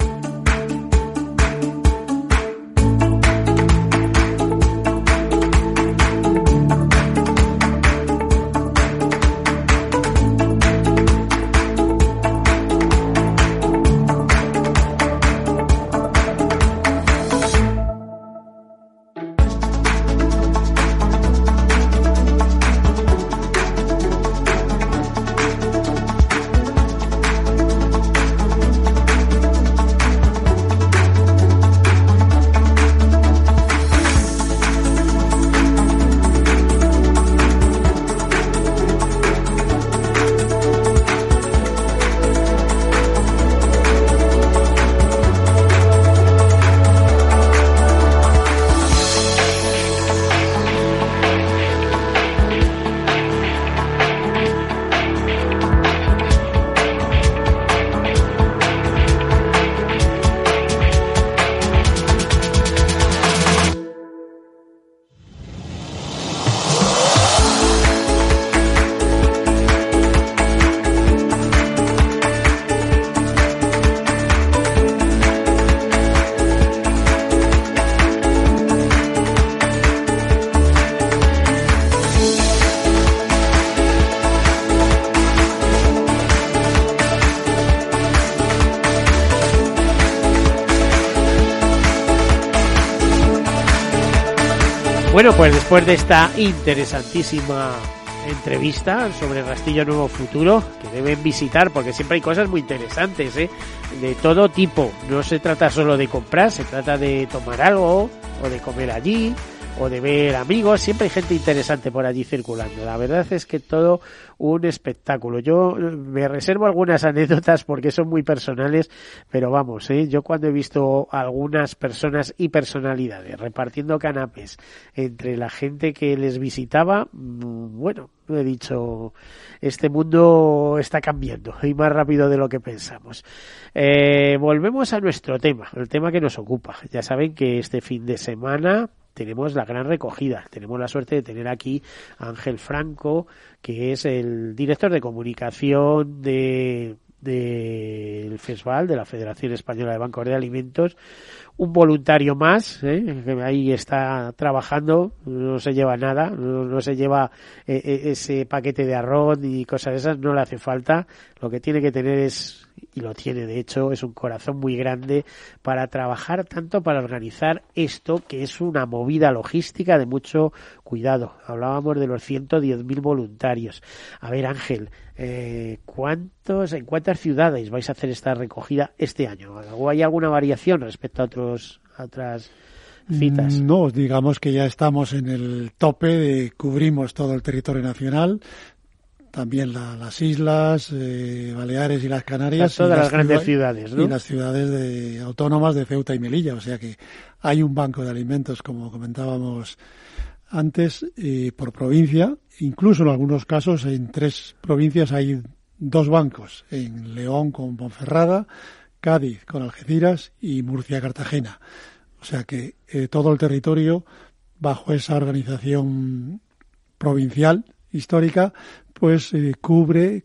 A: Bueno, pues después de esta interesantísima entrevista sobre Rastillo Nuevo Futuro, que deben visitar porque siempre hay cosas muy interesantes, ¿eh? de todo tipo. No se trata solo de comprar, se trata de tomar algo o de comer allí o de ver amigos, siempre hay gente interesante por allí circulando. La verdad es que todo un espectáculo. Yo me reservo algunas anécdotas porque son muy personales, pero vamos, ¿eh? yo cuando he visto algunas personas y personalidades repartiendo canapés entre la gente que les visitaba, mm, bueno, he dicho, este mundo está cambiando y más rápido de lo que pensamos. Eh, volvemos a nuestro tema, el tema que nos ocupa. Ya saben que este fin de semana tenemos la gran recogida. Tenemos la suerte de tener aquí a Ángel Franco, que es el director de comunicación de del festival de la Federación Española de Bancos de Alimentos, un voluntario más, ¿eh? que ahí está trabajando, no se lleva nada, no, se lleva eh, eh, ese paquete de arroz y cosas de esas, no le hace falta, lo que tiene que tener es y lo tiene de hecho, es un corazón muy grande para trabajar tanto para organizar esto que es una movida logística de mucho cuidado. Hablábamos de los 110.000 voluntarios. A ver, Ángel, eh, ¿cuántos, ¿en cuántas ciudades vais a hacer esta recogida este año? ¿O hay alguna variación respecto a otros, otras citas.
B: No, digamos que ya estamos en el tope de cubrimos todo el territorio nacional, también las islas, eh, Baleares y las Canarias.
A: todas las, grandes ciudades, ¿no?
B: Y las ciudades de, autónomas de Ceuta y Melilla. O sea que hay un banco de alimentos, como comentábamos antes, eh, por provincia. Incluso en algunos casos, en tres provincias hay dos bancos. En León con Ponferrada, Cádiz con Algeciras y Murcia-Cartagena. O sea que eh, todo el territorio, bajo esa organización provincial histórica, pues eh, cubre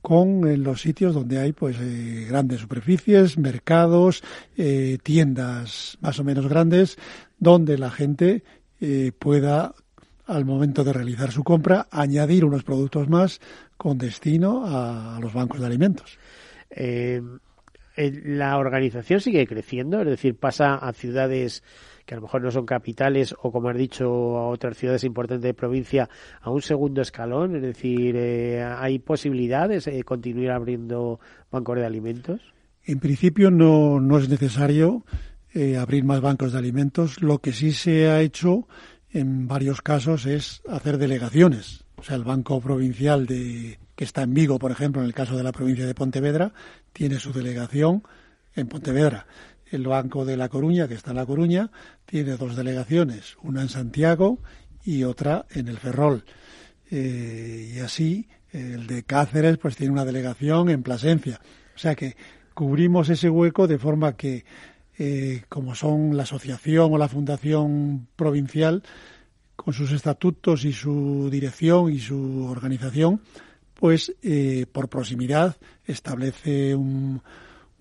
B: con eh, los sitios donde hay pues eh, grandes superficies, mercados, tiendas más o menos grandes, donde la gente pueda al momento de realizar su compra añadir unos productos más con destino a, los bancos de alimentos.
A: la organización sigue creciendo, es decir, pasa a ciudades que a lo mejor no son capitales o, como has dicho, a otras ciudades importantes de provincia a un segundo escalón? Es decir, eh, ¿hay posibilidades de continuar abriendo bancos de alimentos?
B: En principio no, no es necesario eh, abrir más bancos de alimentos. Lo que sí se ha hecho en varios casos es hacer delegaciones. O sea, el Banco Provincial de, que está en Vigo, por ejemplo, en el caso de la provincia de Pontevedra, tiene su delegación en Pontevedra. El Banco de La Coruña, que está en La Coruña, tiene dos delegaciones, una en Santiago y otra en el Ferrol. Eh, y así, el de Cáceres, pues tiene una delegación en Plasencia. O sea que cubrimos ese hueco de forma que, eh, como son la asociación o la fundación provincial, con sus estatutos y su dirección y su organización, pues eh, por proximidad establece un,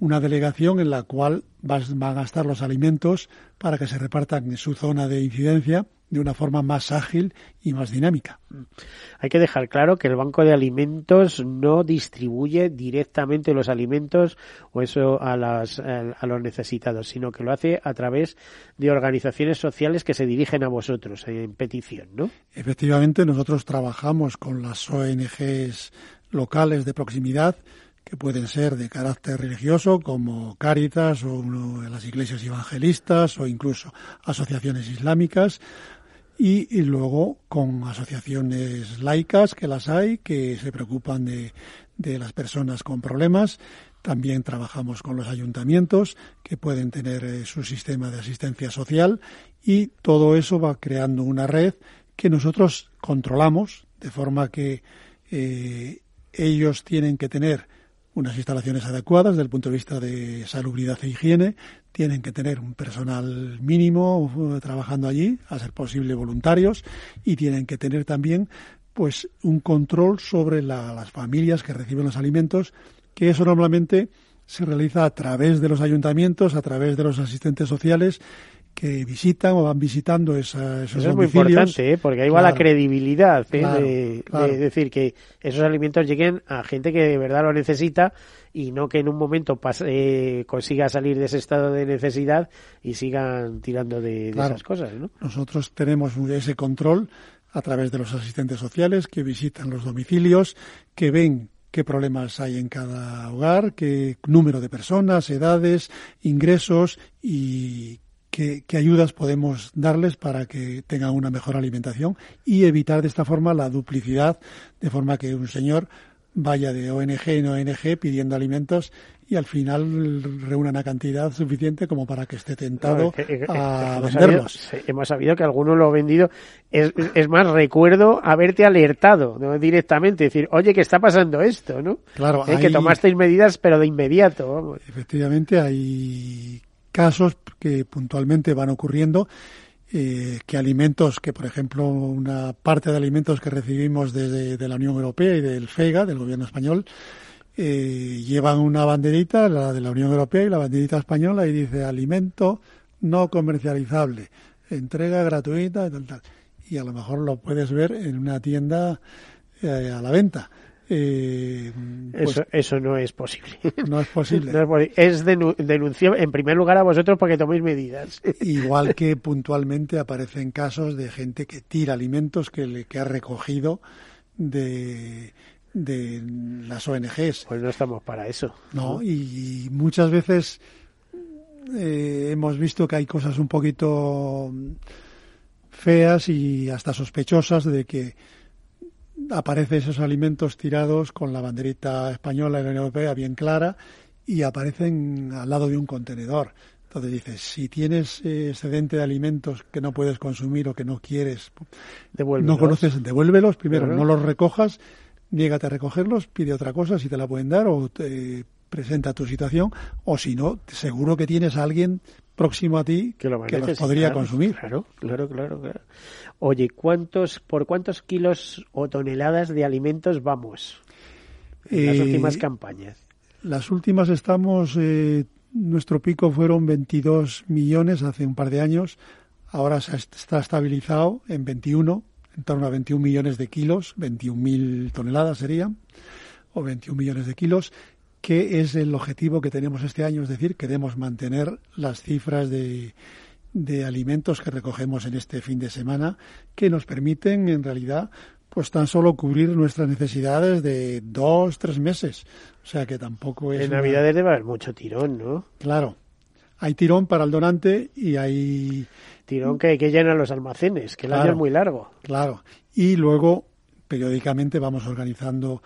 B: una delegación en la cual van a gastar los alimentos para que se repartan en su zona de incidencia de una forma más ágil y más dinámica.
A: Hay que dejar claro que el Banco de Alimentos no distribuye directamente los alimentos o eso a, las, a los necesitados, sino que lo hace a través de organizaciones sociales que se dirigen a vosotros en petición, ¿no?
B: Efectivamente, nosotros trabajamos con las ONGs locales de proximidad que pueden ser de carácter religioso, como Cáritas o las iglesias evangelistas o incluso asociaciones islámicas, y, luego con asociaciones laicas, que las hay, que se preocupan de, de las personas con problemas. También trabajamos con los ayuntamientos, que pueden tener eh, su sistema de asistencia social, y todo eso va creando una red que nosotros controlamos, de forma que eh, ellos tienen que tener unas instalaciones adecuadas desde el punto de vista de salubridad e higiene, tienen que tener un personal mínimo uh, trabajando allí, a ser posible voluntarios, y tienen que tener también pues un control sobre las familias que reciben los alimentos, que eso normalmente se realiza a través de los ayuntamientos, a través de los asistentes sociales que visitan o van visitando esa, esos
A: Eso es muy importante, ¿eh? porque ahí va la credibilidad ¿eh? de, decir que esos alimentos lleguen a gente que de verdad lo necesita y no que en un momento eh, consiga salir de ese estado de necesidad y sigan tirando de, esas cosas. ¿no?
B: Nosotros tenemos ese control a través de los asistentes sociales que visitan los domicilios, que ven qué problemas hay en cada hogar, qué número de personas, edades, ingresos y qué, ayudas podemos darles para que tengan una mejor alimentación y evitar de esta forma la duplicidad, de forma que un señor vaya de ONG en ONG pidiendo alimentos y al final reúna una cantidad suficiente como para que esté tentado a venderlos.
A: hemos sabido que alguno lo ha vendido. Es, es más, recuerdo haberte alertado ¿no? directamente, decir, oye, que está pasando esto, ¿no?
B: Claro.
A: hay... Que tomasteis medidas, pero de inmediato.
B: Efectivamente, hay casos que puntualmente van ocurriendo, eh, que alimentos, que por ejemplo una parte de alimentos que recibimos desde de la Unión Europea y del FEGA, del gobierno español, eh, llevan una banderita, la de la Unión Europea y la banderita española, y dice alimento no comercializable, entrega gratuita y tal, tal. Y a lo mejor lo puedes ver en una tienda eh, a la venta. Eh,
A: pues eso, eso no es posible. [laughs]
B: No es posible. [laughs]
A: es, denunciar en primer lugar a vosotros porque toméis medidas. [laughs]
B: Igual que puntualmente aparecen casos de gente que tira alimentos que, le, que ha recogido de, de las ONGs.
A: Pues no estamos para eso.
B: No, y muchas veces eh, hemos visto que hay cosas un poquito feas y hasta sospechosas de que aparecen esos alimentos tirados con la banderita española y la Unión Europea bien clara y aparecen al lado de un contenedor. Entonces dices, si tienes eh, excedente de alimentos que no puedes consumir o que no quieres, no conoces, devuélvelos primero, no los recojas, niégate a recogerlos, pide otra cosa si te la pueden dar o te presenta tu situación, o si no, seguro que tienes a alguien próximo a ti que, lo los podría consumir.
A: Claro, claro, claro, claro. Oye, ¿cuántos, ¿por cuántos kilos o toneladas de alimentos vamos en las eh, últimas campañas?
B: Las últimas estamos, eh, nuestro pico fueron 22 millones hace un par de años, ahora se está estabilizado en 21, en torno a 21 millones de kilos, 21.000 toneladas serían, o 21 millones de kilos, que es el objetivo que tenemos este año, es decir, queremos mantener las cifras de, de alimentos que recogemos en este fin de semana, que nos permiten, en realidad, pues tan solo cubrir nuestras necesidades de dos, tres meses. O sea que tampoco es.
A: En Navidades debe haber mucho tirón, ¿no?
B: Claro. Hay tirón para el donante y hay.
A: Tirón que, que llena los almacenes, que el año es muy largo.
B: Claro. Y luego, periódicamente, vamos organizando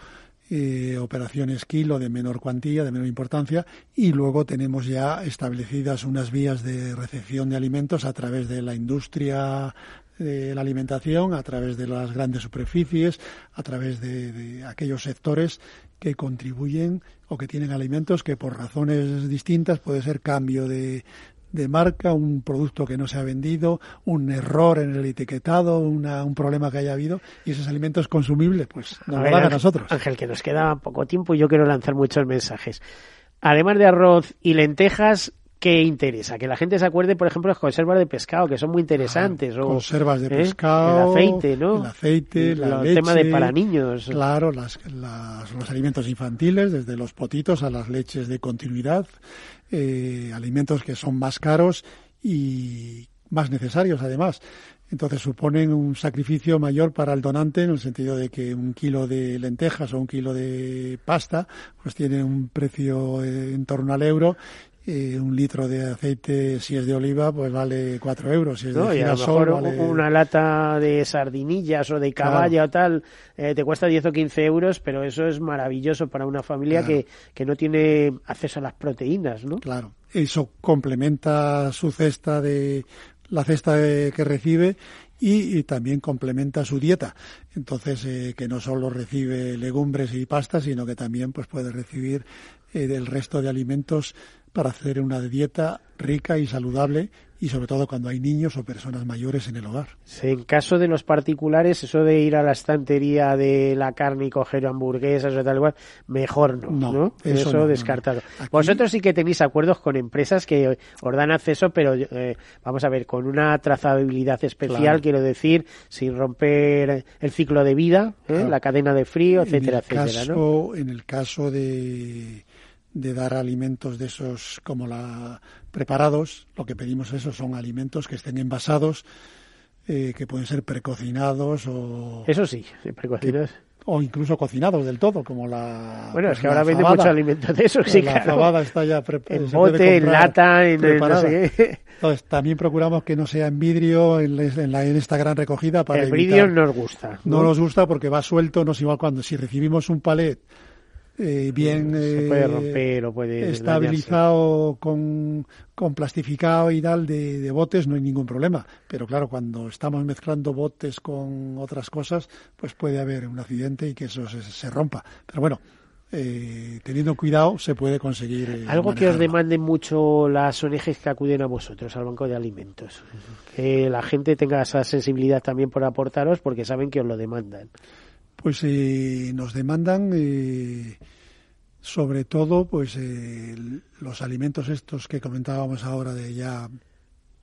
B: eh, operaciones kilo de menor cuantía, de menor importancia, y luego tenemos ya establecidas unas vías de recepción de alimentos a través de la industria de la alimentación, a través de las grandes superficies, a través de, aquellos sectores que contribuyen o que tienen alimentos que por razones distintas puede ser cambio de, de marca, un producto que no se ha vendido, un error en el etiquetado, un problema que haya habido y esos alimentos consumibles, pues nos lo dan a nosotros.
A: Ángel, que nos queda poco tiempo y yo quiero lanzar muchos mensajes. Además de arroz y lentejas, ¿Qué interesa? Que la gente se acuerde, por ejemplo, las conservas de pescado, que son muy interesantes. o,
B: conservas de ¿eh? pescado.
A: El aceite, ¿no?
B: El aceite, la
A: el tema de para niños.
B: Claro, las, los alimentos infantiles, desde los potitos a las leches de continuidad, eh, alimentos que son más caros y más necesarios, además. Entonces suponen un sacrificio mayor para el donante en el sentido de que un kilo de lentejas o un kilo de pasta pues tiene un precio eh, en torno al euro y un litro de aceite, si es de oliva, pues vale cuatro euros. Si es de girasol,
A: a lo mejor una lata de sardinillas o de caballa o tal eh, te cuesta 10 o 15 euros, pero eso es maravilloso para una familia que, que no tiene acceso a las proteínas, ¿no?
B: Claro. Eso complementa su cesta de la cesta que recibe y, también complementa su dieta. Entonces, eh, que no solo recibe legumbres y pastas, sino que también pues puede recibir eh, del resto de alimentos para hacer una dieta rica y saludable y sobre todo cuando hay niños o personas mayores en el hogar.
A: En caso de los particulares, eso de ir a la estantería de la carne y coger hamburguesas o tal igual, mejor no, ¿no? Eso, descartado. Vosotros sí que tenéis acuerdos con empresas que os dan acceso, pero eh, vamos a ver, con una trazabilidad especial, quiero decir, sin romper el ciclo de vida, ¿eh? la cadena de frío, etcétera, etcétera.
B: En el caso de de dar alimentos de esos como la preparados. Lo que pedimos eso son alimentos que estén envasados, eh, que pueden ser precocinados o...
A: Eso sí, precocinados.
B: o incluso cocinados del todo, como la...
A: Bueno, es que ahora vende mucho alimento de eso, sí,
B: La fabada está ya
A: preparada. En bote, en lata, en...
B: Entonces, también procuramos que no sea en vidrio en, la, en esta gran recogida para
A: El vidrio nos gusta.
B: ¿no? nos gusta porque va suelto, no es igual cuando si recibimos un palet eh, bien
A: se puede romper o puede
B: estabilizado con, con, plastificado y tal de, botes no hay ningún problema. Pero claro cuando estamos mezclando botes con otras cosas pues puede haber un accidente y que eso se, rompa. Pero bueno eh, teniendo cuidado se puede conseguir eh,
A: algo que os demanden mucho las ONGs que acuden a vosotros al banco de alimentos. Que la gente tenga esa sensibilidad también por aportaros porque saben que os lo demandan
B: pues eh, nos demandan eh, sobre todo pues eh, los alimentos estos que comentábamos ahora de ya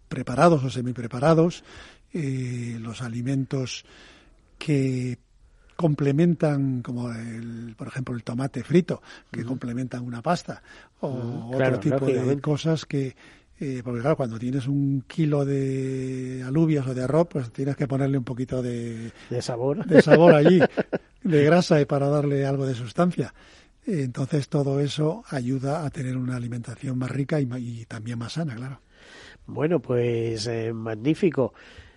B: preparados o semipreparados, los alimentos que complementan, como el, por ejemplo el tomate frito, que complementan una pasta, o otro tipo de cosas que, eh, porque claro, cuando tienes un kilo de alubias o de arroz, pues tienes que ponerle un poquito de,
A: de sabor,
B: de sabor allí, [laughs] de grasa y para darle algo de sustancia. Entonces todo eso ayuda a tener una alimentación más rica y, también más sana, claro.
A: Bueno, pues eh, magnífico.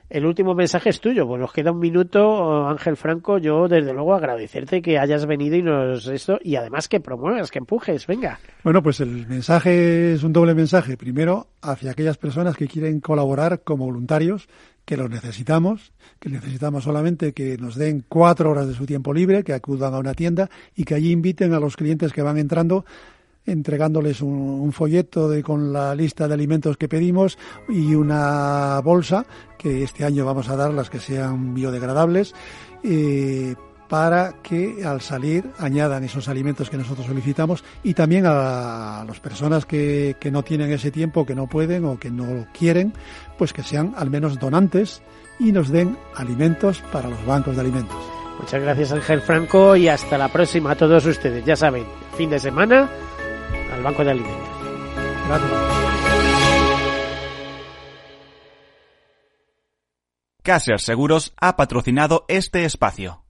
A: El último mensaje es tuyo. Pues nos queda un minuto, Ángel Franco. Yo, desde luego, agradecerte que hayas venido y nos esto, y además que promuevas, que empujes. Venga.
B: Bueno, pues el mensaje es un doble mensaje. Primero, hacia aquellas personas que quieren colaborar como voluntarios, que los necesitamos, que necesitamos solamente que nos den cuatro horas de su tiempo libre, que acudan a una tienda y que allí inviten a los clientes que van entrando entregándoles un, folleto de, con la lista de alimentos que pedimos y una bolsa que este año vamos a dar las que sean biodegradables eh, para que al salir añadan esos alimentos que nosotros solicitamos y también a, las personas que, que no tienen ese tiempo, que no pueden o que no quieren, pues que sean al menos donantes y nos den alimentos para los bancos de alimentos.
A: Muchas gracias Ángel Franco y hasta la próxima a todos ustedes. Ya saben, fin de semana al Banco de Alimentos. Gracias.
C: Caser Seguros ha patrocinado este espacio.